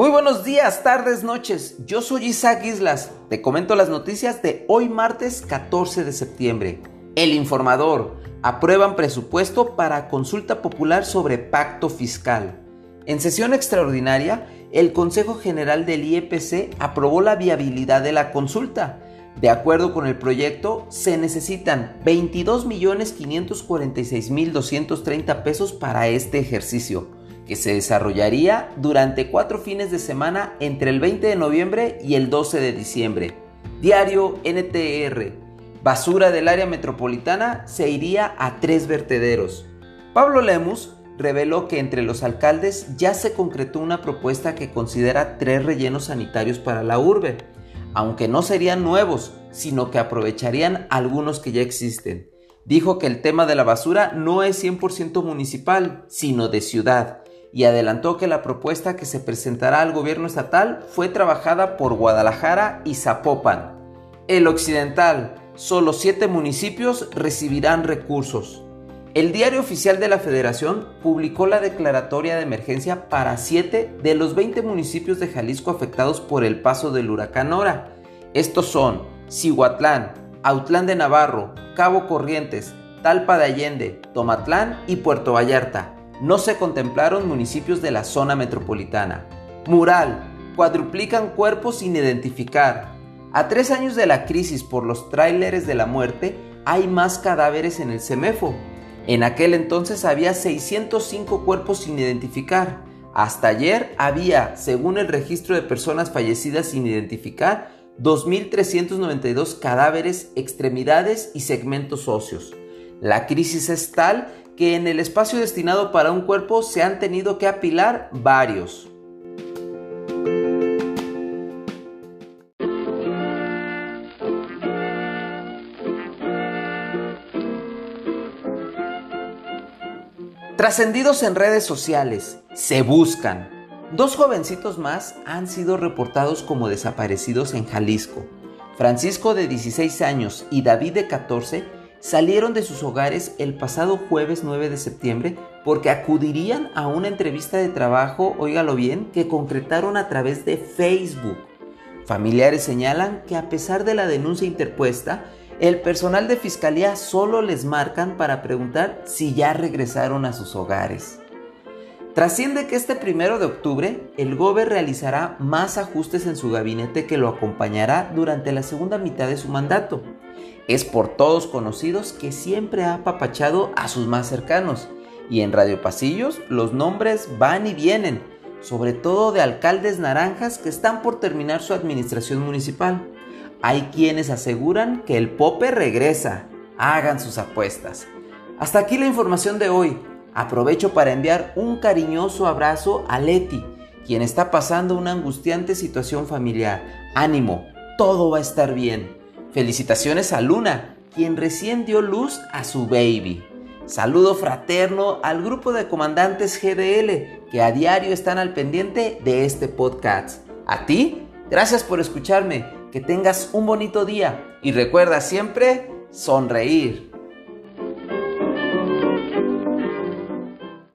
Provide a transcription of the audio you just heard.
Muy buenos días, tardes, noches. Yo soy Isaac Islas. Te comento las noticias de hoy martes 14 de septiembre. El informador. Aprueban presupuesto para consulta popular sobre pacto fiscal. En sesión extraordinaria, el Consejo General del IEPC aprobó la viabilidad de la consulta. De acuerdo con el proyecto, se necesitan 22.546.230 pesos para este ejercicio que se desarrollaría durante cuatro fines de semana entre el 20 de noviembre y el 12 de diciembre. Diario NTR. Basura del área metropolitana se iría a tres vertederos. Pablo Lemus reveló que entre los alcaldes ya se concretó una propuesta que considera tres rellenos sanitarios para la urbe, aunque no serían nuevos, sino que aprovecharían algunos que ya existen. Dijo que el tema de la basura no es 100% municipal, sino de ciudad, y adelantó que la propuesta que se presentará al gobierno estatal fue trabajada por Guadalajara y Zapopan. El occidental, solo siete municipios recibirán recursos. El diario oficial de la Federación publicó la declaratoria de emergencia para siete de los 20 municipios de Jalisco afectados por el paso del huracán Ora. Estos son Cihuatlán, Autlán de Navarro, Cabo Corrientes, Talpa de Allende, Tomatlán y Puerto Vallarta no se contemplaron municipios de la zona metropolitana. Mural, cuadruplican cuerpos sin identificar. A tres años de la crisis por los tráileres de la muerte, hay más cadáveres en el CEMEFO. En aquel entonces había 605 cuerpos sin identificar. Hasta ayer había, según el registro de personas fallecidas sin identificar, 2.392 cadáveres, extremidades y segmentos óseos. La crisis es tal que en el espacio destinado para un cuerpo se han tenido que apilar varios. Trascendidos en redes sociales, se buscan. Dos jovencitos más han sido reportados como desaparecidos en Jalisco. Francisco de 16 años y David de 14 salieron de sus hogares el pasado jueves 9 de septiembre porque acudirían a una entrevista de trabajo, óigalo bien, que concretaron a través de Facebook. Familiares señalan que a pesar de la denuncia interpuesta, el personal de fiscalía solo les marcan para preguntar si ya regresaron a sus hogares. Trasciende que este primero de octubre el GOBE realizará más ajustes en su gabinete que lo acompañará durante la segunda mitad de su mandato. Es por todos conocidos que siempre ha apapachado a sus más cercanos. Y en Radio Pasillos los nombres van y vienen, sobre todo de alcaldes naranjas que están por terminar su administración municipal. Hay quienes aseguran que el Pope regresa. Hagan sus apuestas. Hasta aquí la información de hoy. Aprovecho para enviar un cariñoso abrazo a Leti, quien está pasando una angustiante situación familiar. Ánimo, todo va a estar bien. Felicitaciones a Luna, quien recién dio luz a su baby. Saludo fraterno al grupo de comandantes GDL que a diario están al pendiente de este podcast. A ti, gracias por escucharme, que tengas un bonito día y recuerda siempre sonreír.